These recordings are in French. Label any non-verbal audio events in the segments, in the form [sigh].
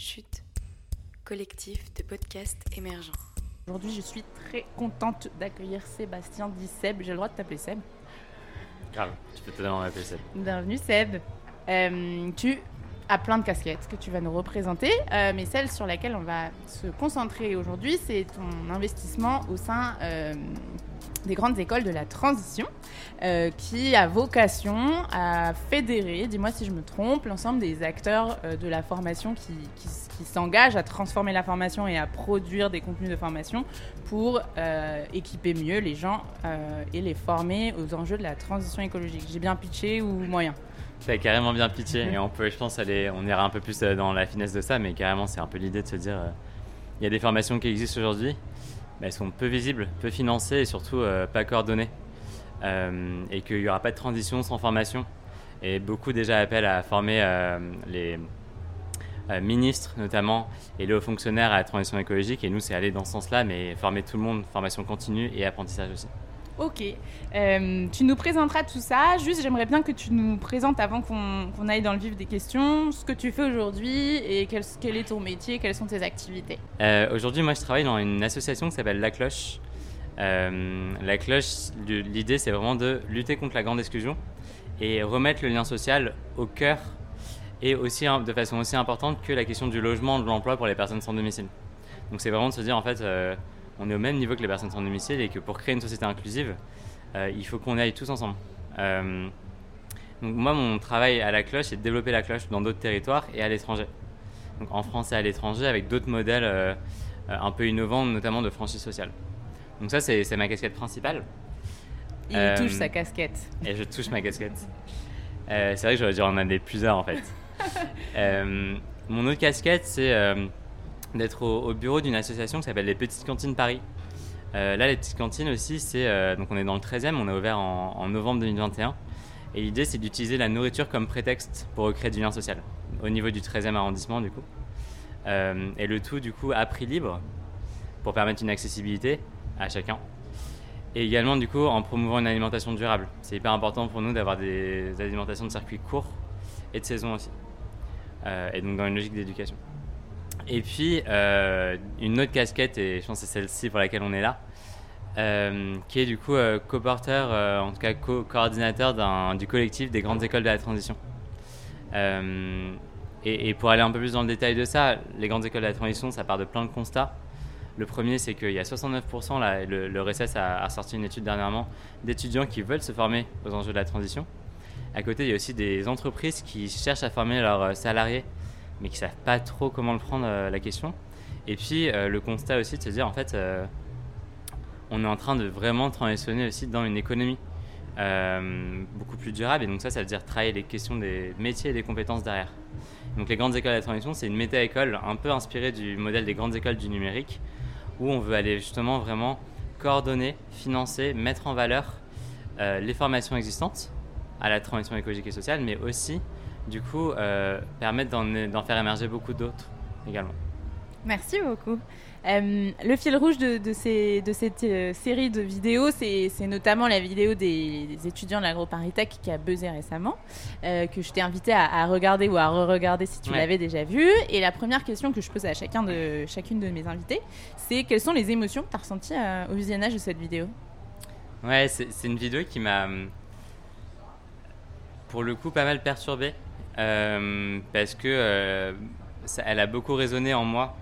Chute, collectif de podcasts émergents. Aujourd'hui, je suis très contente d'accueillir Sébastien dit Seb. J'ai le droit de t'appeler Seb. Grave, tu peux totalement m'appeler Seb. Bienvenue Seb. Euh, tu as plein de casquettes que tu vas nous représenter, euh, mais celle sur laquelle on va se concentrer aujourd'hui, c'est ton investissement au sein euh, des grandes écoles de la transition, euh, qui a vocation à fédérer, dis-moi si je me trompe, l'ensemble des acteurs euh, de la formation qui, qui, qui s'engagent à transformer la formation et à produire des contenus de formation pour euh, équiper mieux les gens et les former aux enjeux de la transition écologique. J'ai bien pitché ou moyen? T'as carrément bien pitché et on peut, je pense, aller, on ira un peu plus dans la finesse de ça, mais carrément, c'est un peu l'idée de se dire, il y a des formations qui existent aujourd'hui, elles sont peu visibles, peu financées et surtout euh, pas coordonnées, Euh, et qu'il n'y aura pas de transition sans formation. Et beaucoup déjà appellent à former euh, les ministres notamment et les hauts fonctionnaires à la transition écologique. Et nous, c'est aller dans ce sens-là, mais former tout le monde, formation continue et apprentissage aussi. Ok. Euh, tu nous présenteras tout ça. Juste, j'aimerais bien que tu nous présentes, avant qu'on aille dans le vif des questions, ce que tu fais aujourd'hui et quel, est ton métier, quelles sont tes activités. Euh, Aujourd'hui, moi, je travaille dans une association qui s'appelle La Cloche. Euh, la Cloche, l'idée, c'est vraiment de lutter contre la grande exclusion et remettre le lien social au cœur et aussi hein, de façon aussi importante que la question du logement, de l'emploi pour les personnes sans domicile. Donc, c'est vraiment de se dire, en fait, on est au même niveau que les personnes sans domicile et que pour créer une société inclusive, euh, il faut qu'on aille tous ensemble. Euh, donc, moi, mon travail à La Cloche, c'est de développer La Cloche dans d'autres territoires et à l'étranger. Donc, en France et à l'étranger, avec d'autres modèles euh, un peu innovants, notamment de franchise sociale. Donc ça, c'est ma casquette principale. Il touche sa casquette. Et je touche ma casquette. C'est vrai que j'aurais dû en amener plusieurs en fait. [laughs] Mon autre casquette, c'est d'être au, au bureau d'une association qui s'appelle les Petites Cantines Paris. Euh, là, les Petites Cantines aussi, c'est euh, donc on est dans le 13e, on a ouvert en, novembre 2021. Et l'idée, c'est d'utiliser la nourriture comme prétexte pour recréer du lien social au niveau du 13e arrondissement du coup. Euh, et le tout du coup à prix libre pour permettre une accessibilité à chacun. Et également, du coup, en promouvant une alimentation durable. C'est hyper important pour nous d'avoir des alimentations de circuit court et de saison aussi. Et donc, dans une logique d'éducation. Et puis, euh, une autre casquette, et je pense que c'est celle-ci pour laquelle on est là, euh, qui est du coup euh, co-porteur, en tout cas co-coordinateur du collectif des grandes écoles de la transition. Et, pour aller un peu plus dans le détail de ça, les grandes écoles de la transition, ça part de plein de constats. Le premier, c'est qu'il y a 69%, là, le, le RSS a, sorti une étude dernièrement, d'étudiants qui veulent se former aux enjeux de la transition. À côté, il y a aussi des entreprises qui cherchent à former leurs salariés, mais qui savent pas trop comment le prendre euh, la question. Et puis, euh, le constat aussi de se dire, en fait, euh, on est en train de vraiment transitionner aussi dans une économie beaucoup plus durable. Et donc ça, ça veut dire travailler les questions des métiers et des compétences derrière. Donc les grandes écoles de la transition, c'est une méta-école un peu inspirée du modèle des grandes écoles du numérique, où on veut aller justement vraiment coordonner, financer, mettre en valeur les formations existantes à la transition écologique et sociale, mais aussi, du coup, euh, permettre d'en faire émerger beaucoup d'autres également. Merci beaucoup. Euh, le fil rouge de, de ces- de cette euh, série de vidéos, c'est notamment la vidéo des, des étudiants de l'AgroParisTech qui a buzzé récemment, euh, que je t'ai invité à, à regarder ou à re-regarder si tu Ouais. l'avais déjà vu. Et la première question que je pose à chacun de, chacune de mes invités, c'est quelles sont les émotions que tu as ressenties au visionnage de cette vidéo? Ouais, c'est c'est une vidéo qui m'a, hum, pour le coup, pas mal perturbé. Euh, parce que euh, elle a beaucoup résonné en moi.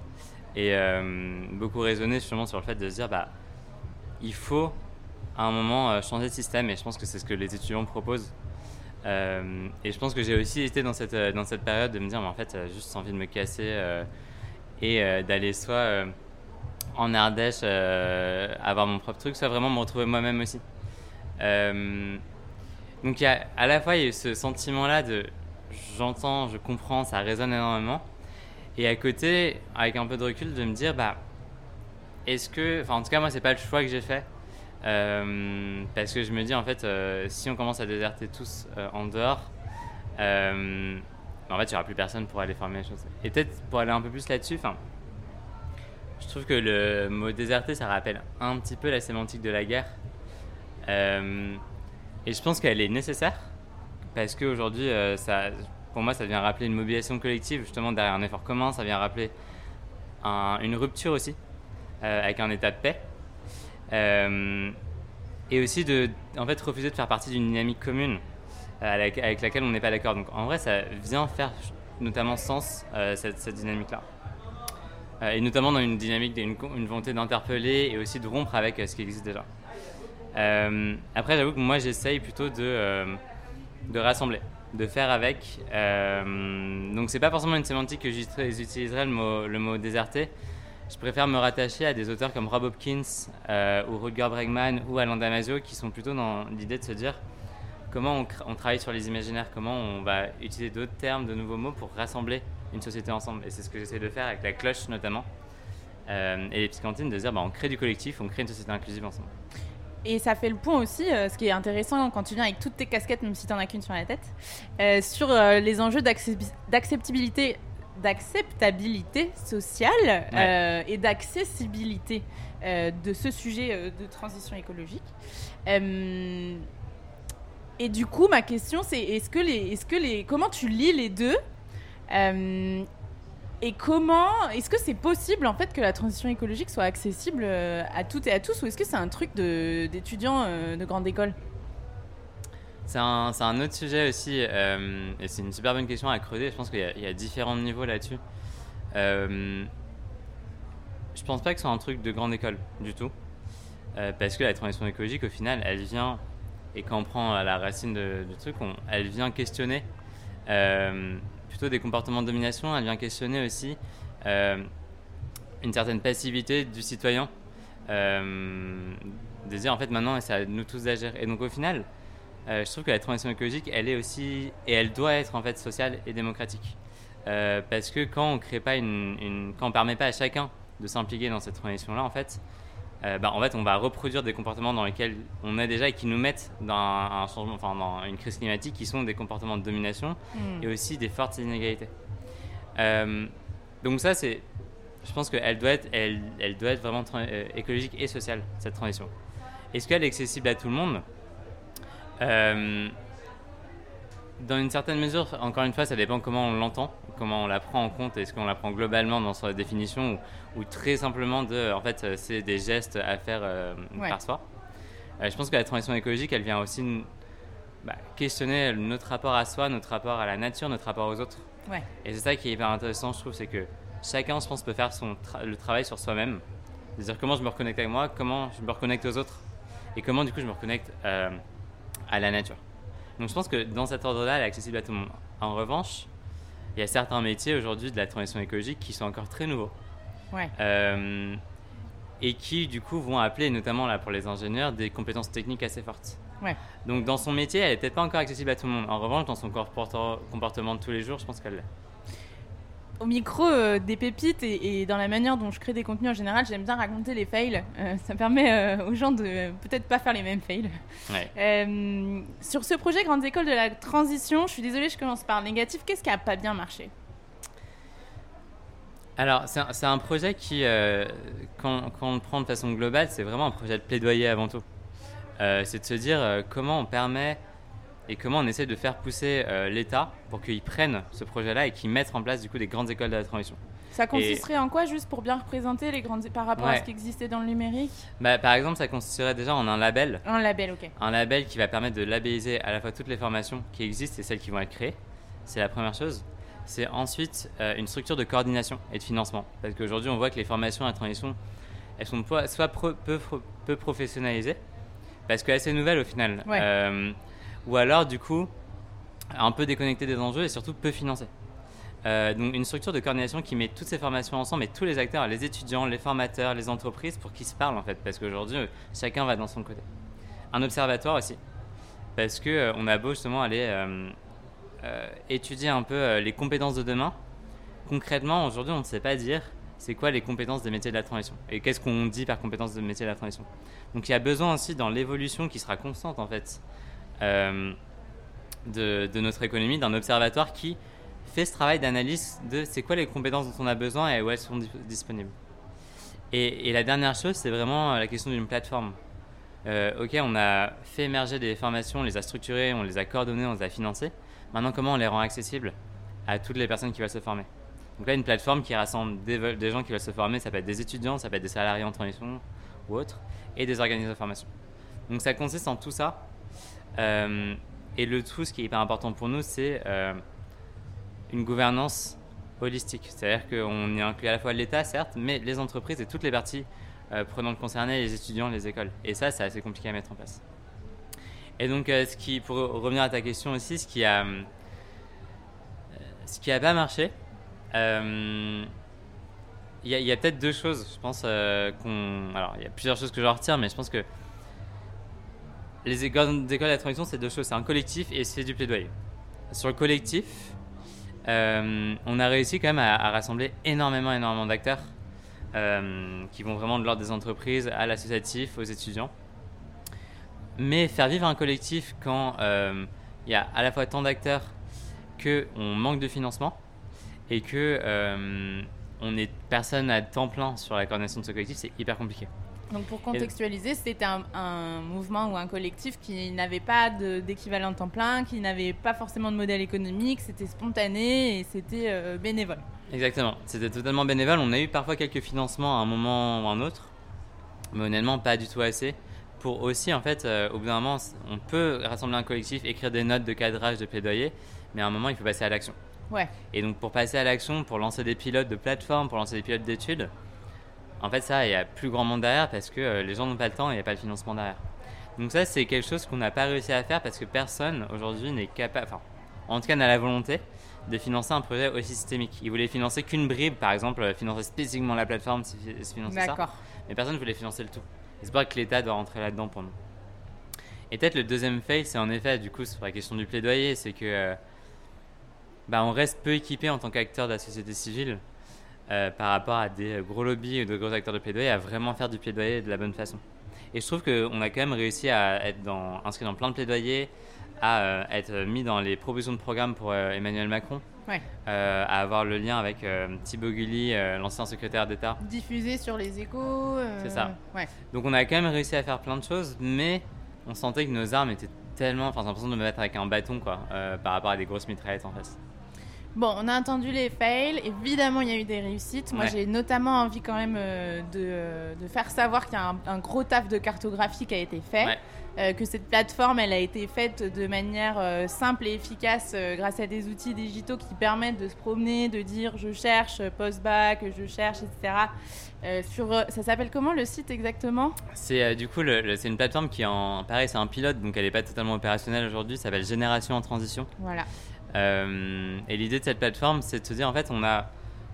Et euh, beaucoup résonné justement sur le fait de se dire, bah, il faut à un moment changer de système. Et je pense que c'est ce que les étudiants proposent. Et je pense que j'ai aussi été dans cette, dans cette période de me dire, mais en fait, juste envie de me casser et d'aller soit en Ardèche avoir mon propre truc, soit vraiment me retrouver moi-même aussi. Donc à la fois il y a eu ce sentiment-là de j'entends, je comprends, ça résonne énormément. Et à côté, avec un peu de recul, de me dire bah est-ce que, enfin en tout cas moi c'est pas le choix que j'ai fait. Euh, parce que je me dis en fait euh, si on commence à déserter tous euh, en dehors, en fait il n'y aura plus personne pour aller former les choses. Et peut-être pour aller un peu plus là-dessus, enfin je trouve que le mot déserter, ça rappelle un petit peu la sémantique de la guerre. Et je pense qu'elle est nécessaire parce qu'aujourd'hui, euh, pour moi, ça vient rappeler une mobilisation collective, justement, derrière un effort commun. Ça vient rappeler une rupture aussi, euh, avec un état de paix. Euh, et aussi de refuser de faire partie d'une dynamique commune avec, laquelle on n'est pas d'accord. Donc en vrai, ça vient faire notamment sens, cette, cette dynamique-là. et notamment dans une dynamique, une volonté d'interpeller et aussi de rompre avec ce qui existe déjà. après, j'avoue que moi, j'essaye plutôt de, de rassembler de faire avec. Euh, donc c'est pas forcément une sémantique que mot, le mot déserté. Je préfère me rattacher à des auteurs comme Rob Hopkins euh, ou Rutger Bregman ou Alain Damasio qui sont plutôt dans l'idée de se dire comment on, travaille sur les imaginaires, comment on va utiliser d'autres termes, de nouveaux mots pour rassembler une société ensemble. Et c'est ce que j'essaie de faire avec la cloche notamment. Euh, et les psychantines, de dire bah, on crée du collectif, on crée une société inclusive ensemble. Et ça fait le point aussi, euh, ce qui est intéressant quand tu viens avec toutes tes casquettes, même si tu n'en as qu'une sur la tête, euh, sur euh, les enjeux d'acceptabilité d'acceptabilité sociale et d'accessibilité de ce sujet de transition écologique. et du coup, ma question, c'est est-ce que les, est-ce que les, comment tu lis les deux? Et comment est-ce que c'est possible en fait que la transition écologique soit accessible euh, à toutes et à tous ou est-ce que c'est un truc d'étudiants euh, de, grande école? C'est un, un, autre sujet aussi euh, et c'est une super bonne question à creuser. Je pense qu'il y, a différents niveaux là-dessus. je pense pas que ce soit un truc de grande école du tout parce que la transition écologique au final elle vient et quand on prend la racine du truc elle vient questionner plutôt des comportements de domination, elle vient questionner aussi euh, une certaine passivité du citoyen. Euh, de dire en fait maintenant c'est à nous tous d'agir. Et donc au final, euh, je trouve que la transition écologique, elle est aussi et elle doit être en fait sociale et démocratique. parce que quand on crée pas une, quand on permet pas à chacun de s'impliquer dans cette transition-là, en fait, euh, bah, en fait, on va reproduire des comportements dans lesquels on est déjà et qui nous mettent dans un changement, enfin, dans une crise climatique, qui sont des comportements de domination hmm. et aussi des fortes inégalités. Euh, donc ça, c'est, je pense qu'elle doit être, elle, elle doit être vraiment euh, écologique et sociale cette transition. Est-ce qu'elle est accessible à tout le monde? Dans une certaine mesure, encore une fois, ça dépend comment on l'entend comment on la prend en compte Est-ce qu'on la prend globalement dans sa définition ou, très simplement de, en fait, c'est des gestes à faire euh, par soi euh, Je pense que la transition écologique, elle vient aussi bah, questionner notre rapport à soi, notre rapport à la nature, notre rapport aux autres. Et c'est ça qui est hyper intéressant, je trouve, c'est que chacun, je pense, peut faire son le travail sur soi-même. C'est-à-dire comment je me reconnecte avec moi, comment je me reconnecte aux autres, et comment du coup je me reconnecte euh, à la nature. Donc je pense que dans cet ordre-là, elle est accessible à tout le monde. En revanche, il y a certains métiers aujourd'hui de la transition écologique qui sont encore très nouveaux. Euh, et qui, du coup, vont appeler, notamment là pour les ingénieurs, des compétences techniques assez fortes. Donc, dans son métier, elle n'est peut-être pas encore accessible à tout le monde. En revanche, dans son comportement de tous les jours, je pense qu'elle l'est au micro euh, des pépites et, dans la manière dont je crée des contenus en général, j'aime bien raconter les fails. Euh, ça permet euh, aux gens de peut-être pas faire les mêmes fails. sur ce projet Grandes Écoles de la Transition, je suis désolée, je commence par le négatif. Qu'est-ce qui a pas bien marché? Alors, c'est un, projet qui, quand, quand, on le prend de façon globale, c'est vraiment un projet de plaidoyer avant tout. c'est de se dire comment on permet et comment on essaie de faire pousser euh, l'État pour qu'il prenne ce projet-là et qu'il mette en place du coup des grandes écoles de la transition. Ça consisterait en quoi, juste pour bien représenter les grandes par rapport à ce qui existait dans le numérique? Bah, Par exemple, ça consisterait déjà en un label. Un label, ok. Un label qui va permettre de labelliser à la fois toutes les formations qui existent et celles qui vont être créées. C'est la première chose. C'est ensuite euh, une structure de coordination et de financement. Parce qu'aujourd'hui, on voit que les formations à la transition, elles sont soit peu, peu, professionnalisées, parce qu'elles sont nouvelles au final. Ouais. Euh, ou alors du coup un peu déconnecté des enjeux et surtout peu financé. Euh, donc une structure de coordination qui met toutes ces formations ensemble et tous les acteurs, les étudiants, les formateurs, les entreprises pour qu'ils se parlent en fait, parce qu'aujourd'hui chacun va dans son côté. Un observatoire aussi, parce que euh, on a beau justement aller euh, étudier un peu les compétences de demain. Concrètement, aujourd'hui, on ne sait pas dire c'est quoi les compétences des métiers de la transition et qu'est-ce qu'on dit par compétences de métiers de la transition. Donc il y a besoin aussi dans l'évolution qui sera constante en fait euh, de, notre économie, d'un observatoire qui fait ce travail d'analyse de c'est quoi les compétences dont on a besoin et où elles sont disponibles. Et, la dernière chose, c'est vraiment la question d'une plateforme. Euh, ok, on a fait émerger des formations, on les a structurées, on les a coordonnées, on les a financées. Maintenant, comment on les rend accessibles à toutes les personnes qui veulent se former? Donc là, une plateforme qui rassemble des, gens qui veulent se former, ça peut être des étudiants, ça peut être des salariés en transition ou autres, et des organismes de formation. Donc ça consiste en tout ça. Euh, et le tout, ce qui est hyper important pour nous, c'est euh, une gouvernance holistique. C'est-à-dire qu'on y inclut à la fois l'État, certes, mais les entreprises et toutes les parties euh, prenantes concernées, les étudiants, les écoles. Et ça, c'est assez compliqué à mettre en place. Et donc, pour revenir à ta question aussi, ce qui a, ce qui a pas marché, il y a, y a peut-être deux choses. Je pense qu'on, alors il y a plusieurs choses que je retire, mais je pense que les écoles, de la transition, c'est deux choses. C'est un collectif et c'est du plaidoyer. Sur le collectif, euh, on a réussi quand même à, rassembler énormément, énormément d'acteurs euh, qui vont vraiment de l'ordre des entreprises à l'associatif, aux étudiants. Mais faire vivre un collectif quand euh, il y a à la fois tant d'acteurs qu'on manque de financement et que on est personne à temps plein sur la coordination de ce collectif, c'est hyper compliqué. Donc pour contextualiser, c'était un, mouvement ou un collectif qui n'avait pas d'équivalent temps plein, qui n'avait pas forcément de modèle économique, c'était spontané et c'était euh, bénévole. Exactement, c'était totalement bénévole. On a eu parfois quelques financements à un moment ou un autre, mais honnêtement pas du tout assez. Pour aussi, en fait, euh, au bout d'un moment, on peut rassembler un collectif, écrire des notes de cadrage, de plaidoyer, mais à un moment, il faut passer à l'action. Ouais. Et donc pour passer à l'action, pour lancer des pilotes de plateforme, pour lancer des pilotes d'études, en fait, ça, il y a plus grand monde derrière parce que euh, les gens n'ont pas le temps et il n'y a pas le financement derrière. Donc ça, c'est quelque chose qu'on n'a pas réussi à faire parce que personne aujourd'hui n'est capable, enfin, en tout cas n'a la volonté de financer un projet aussi systémique. Ils voulaient financer qu'une bribe, par exemple, euh, financer spécifiquement la plateforme, financer ça. Mais personne ne voulait financer le tout. C'est pas que l'État doit rentrer là-dedans pour nous. Et peut-être le deuxième fail, c'est en effet, du coup, sur la question du plaidoyer, c'est que euh, bah, on reste peu équipé en tant qu'acteur de la société civile euh, par rapport à des gros lobbies ou de gros acteurs de plaidoyer à vraiment faire du plaidoyer de la bonne façon. Et je trouve qu'on a quand même réussi à être dans, inscrit dans plein de plaidoyers, à euh, être mis dans les propositions de programme pour euh, Emmanuel Macron, à avoir le lien avec Thibaut Gulli, l'ancien secrétaire d'État. Diffusé sur les échos. C'est ça. Donc on a quand même réussi à faire plein de choses, mais on sentait que nos armes étaient tellement. Enfin, j'ai l'impression de me mettre avec un bâton, quoi, par rapport à des grosses mitraillettes en face. Bon, on a entendu les fails. Évidemment, il y a eu des réussites. Moi, j'ai notamment envie quand même euh, euh, de, faire savoir qu'il y a un, gros taf de cartographie qui a été fait. Euh, que cette plateforme, elle a été faite de manière simple et efficace grâce à des outils digitaux qui permettent de se promener, de dire je cherche post-bac, je cherche, etc. sur, ça s'appelle comment le site exactement? C'est du coup c'est une plateforme qui est en pareil, c'est un pilote, donc elle n'est pas totalement opérationnelle aujourd'hui. Ça s'appelle Génération en transition. Voilà. Euh, et l'idée de cette plateforme, c'est de se dire, en fait, on a,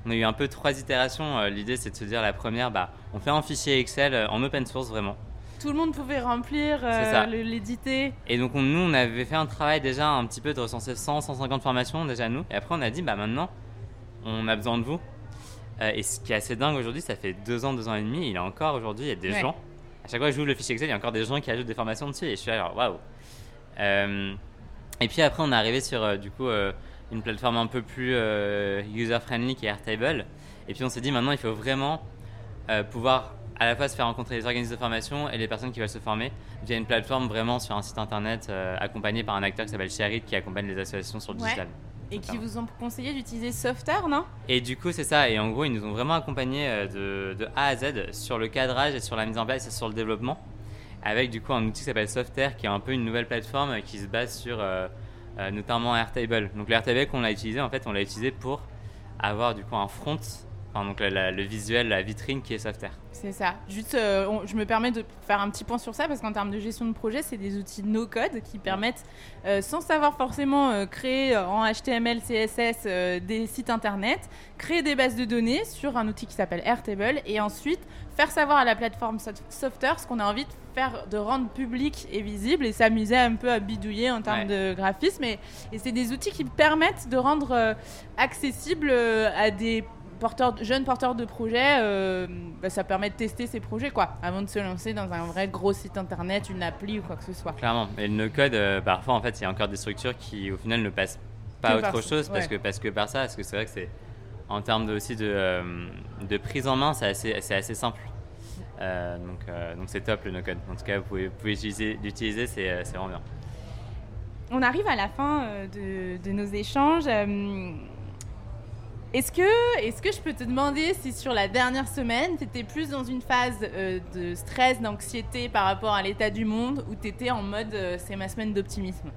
on a eu un peu trois itérations. Euh, l'idée, c'est de se dire, la première, bah, on fait un fichier Excel euh, en open source vraiment. Tout le monde pouvait remplir, l'éditer. Et donc, nous, on avait fait un travail déjà un petit peu de recenser 100, 150 formations déjà nous. Et après, on a dit, bah maintenant, on a besoin de vous. et ce qui est assez dingue aujourd'hui, ça fait deux ans, deux ans et demi. Il y a encore aujourd'hui, il y a des gens. À chaque fois que je joue le fichier Excel, il y a encore des gens qui ajoutent des formations dessus. Et je suis là, waouh. Et puis après, on est arrivé sur euh, du coup euh, une plateforme un peu plus euh, user-friendly qui est Airtable. Et puis on s'est dit maintenant, il faut vraiment pouvoir à la fois se faire rencontrer les organismes de formation et les personnes qui veulent se former via une plateforme vraiment sur un site internet accompagné par un acteur qui s'appelle Sherit qui accompagne les associations sur le digital. Et qui vous ont conseillé d'utiliser Softer, non? Et du coup, c'est ça. Et en gros, ils nous ont vraiment accompagnés de, de, A à Z sur le cadrage et sur la mise en place et sur le développement avec du coup un outil qui s'appelle Softair, qui est un peu une nouvelle plateforme qui se base sur euh, euh, notamment Airtable. Donc l'Airtable qu'on a utilisé, en fait, on l'a utilisé pour avoir du coup un front, enfin, donc le visuel, la vitrine qui est Softair. C'est ça. Juste, euh, je me permets de faire un petit point sur ça parce qu'en termes de gestion de projet, c'est des outils no-code qui permettent, sans savoir forcément créer en HTML, CSS des sites internet, créer des bases de données sur un outil qui s'appelle Airtable et ensuite faire savoir à la plateforme Software ce qu'on a envie de faire, de rendre public et visible et s'amuser un peu à bidouiller en termes de graphisme. Et, c'est des outils qui permettent de rendre euh, accessible euh, à des porteurs, jeunes porteurs de projets, euh, bah, ça permet de tester ces projets quoi, avant de se lancer dans un vrai gros site internet, une appli ou quoi que ce soit. Clairement. Et le no-code, parfois en fait, il y a encore des structures qui au final ne passent pas à autre chose parce, que, parce que par ça, parce que c'est vrai que c'est en termes de, aussi de, de, prise en main, c'est assez, assez, simple. Euh, donc euh, donc c'est top le no-code. En tout cas, vous pouvez, l'utiliser, c'est vraiment bien. On arrive à la fin de, de nos échanges. Est-ce que, est que je peux te demander si sur la dernière semaine, tu étais plus dans une phase euh, de stress, d'anxiété par rapport à l'état du monde ou tu étais en mode euh, c'est ma semaine d'optimisme?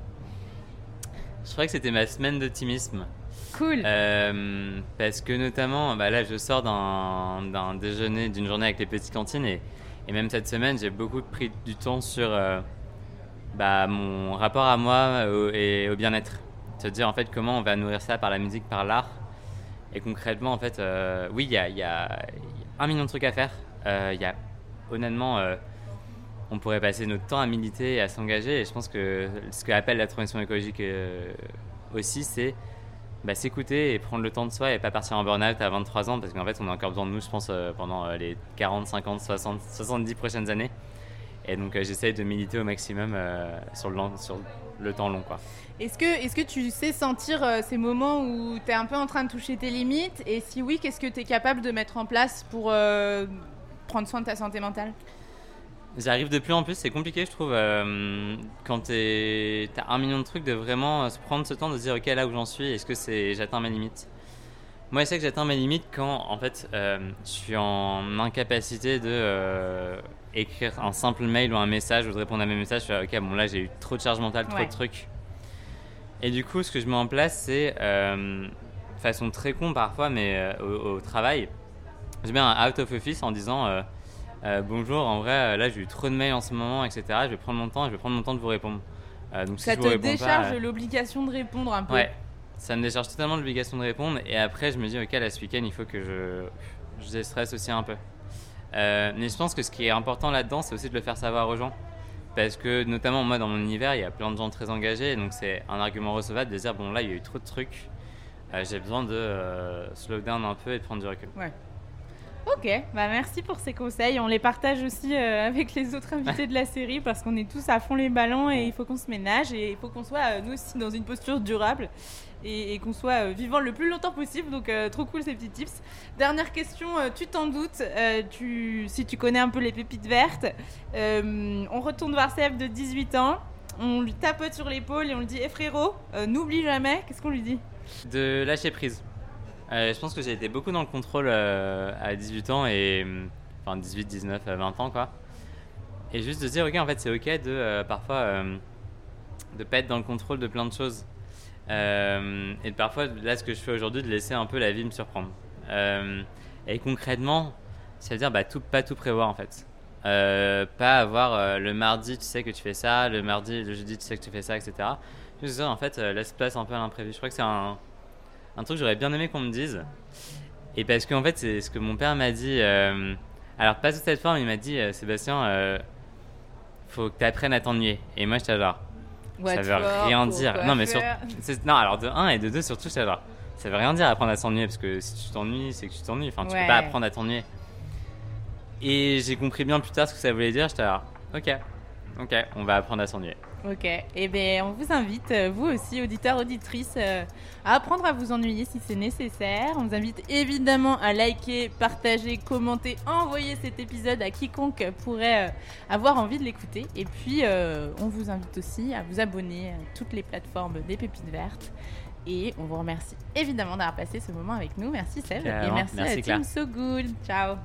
Je crois que c'était ma semaine d'optimisme. Cool. Euh, parce que notamment, bah là, je sors d'un déjeuner, d'une journée avec les petites cantines et, et même cette semaine, j'ai beaucoup pris du temps sur euh, bah, mon rapport à moi au- et au bien-être. Se dire en fait comment on va nourrir ça par la musique, par l'art. Et concrètement, en fait, euh, oui, il y a, y a un million de trucs à faire. Euh, Il y a honnêtement, euh, on pourrait passer notre temps à militer et à s'engager. Et je pense que ce que appelle la transition écologique euh, aussi, c'est bah, s'écouter et prendre le temps de soi et pas partir en burn-out à 23 ans parce qu'en fait on a encore besoin de nous je pense euh, pendant euh, les 40, 50, 60, 70 prochaines années. Et donc euh, j'essaye de militer au maximum sur, le long- sur le temps long quoi. Est-ce que, est que tu sais sentir ces moments où tu es un peu en train de toucher tes limites? Et si oui, qu'est-ce que tu es capable de mettre en place pour prendre soin de ta santé mentale? J'arrive de plus en plus, c'est compliqué je trouve euh, quand t'as un million de trucs de vraiment euh, se prendre ce temps de se dire ok là où j'en suis, est-ce que c'est j'atteins mes limites? Moi je sais que j'atteins mes limites quand en fait euh, je suis en incapacité de euh, écrire un simple mail ou un message ou de répondre à mes messages, je fais ok bon là j'ai eu trop de charge mentale, trop Ouais. de trucs. Et du coup ce que je mets en place c'est façon très con parfois mais au, au travail, je mets un out of office en disant euh, bonjour, en vrai, euh, là j'ai eu trop de mails en ce moment, etc. Je vais prendre mon temps, je vais prendre mon temps de vous répondre. Euh, donc Ça te décharge euh, l'obligation de répondre un peu? Ouais, ça me décharge totalement l'obligation de répondre. Et après, je me dis, ok, là ce week-end, il faut que je, je déstresse aussi un peu. Mais je pense que ce qui est important là-dedans, c'est aussi de le faire savoir aux gens. Parce que, notamment, moi, dans mon univers, il y a plein de gens très engagés. Donc, c'est un argument recevable de dire, bon, là, il y a eu trop de trucs. J'ai besoin de slow down un peu et de prendre du recul. Ok, bah merci pour ces conseils. On les partage aussi euh, avec les autres invités de la série parce qu'on est tous à fond les ballons et il faut qu'on se ménage et il faut qu'on soit euh, nous aussi dans une posture durable et, qu'on soit euh, vivant le plus longtemps possible. Donc trop cool ces petits tips. Dernière question, tu t'en doutes, tu, si tu connais un peu les pépites vertes, on retourne voir Seb de 18 ans, on lui tapote sur l'épaule et on lui dit, eh frérot, n'oublie jamais, qu'est-ce qu'on lui dit? De lâcher prise. Euh, je pense que j'ai été beaucoup dans le contrôle euh, à 18 ans et enfin 18, 19, euh, 20 ans quoi. Et juste de dire ok en fait c'est ok de euh, parfois de pas être dans le contrôle de plein de choses. Et de parfois là ce que je fais aujourd'hui de laisser un peu la vie me surprendre. Et concrètement, ça veut dire bah, pas tout prévoir en fait. Pas avoir le mardi tu sais que tu fais ça, le mardi, le jeudi tu sais que tu fais ça, etc. Juste ça en fait laisse place un peu à l'imprévu. Je crois que c'est un, un truc que j'aurais bien aimé qu'on me dise. Et parce qu'en fait, c'est ce que mon père m'a dit. euh, alors, pas sous cette forme, il m'a dit euh, Sébastien, euh, faut que tu apprennes à t'ennuyer. Et moi, j'étais genre, ça veut rien dire. Non, mais sur... non, alors de 1 et de 2, surtout, j'étais genre, ça veut rien dire apprendre à s'ennuyer. Parce que si tu t'ennuies, c'est que tu t'ennuies. Enfin, tu Ouais. peux pas apprendre à t'ennuyer. Et j'ai compris bien plus tard ce que ça voulait dire. J'étais genre, ok, ok, on va apprendre à s'ennuyer. Ok, et bien on vous invite, euh, vous aussi, auditeurs, auditrices, euh, à apprendre à vous ennuyer si c'est nécessaire. On vous invite évidemment à liker, partager, commenter, envoyer cet épisode à quiconque pourrait euh, avoir envie de l'écouter. Et puis, on vous invite aussi à vous abonner à toutes les plateformes des Pépites Vertes. Et on vous remercie évidemment d'avoir passé ce moment avec nous. Merci Seb. Et merci, Merci, à Claire. Team So Good. Ciao.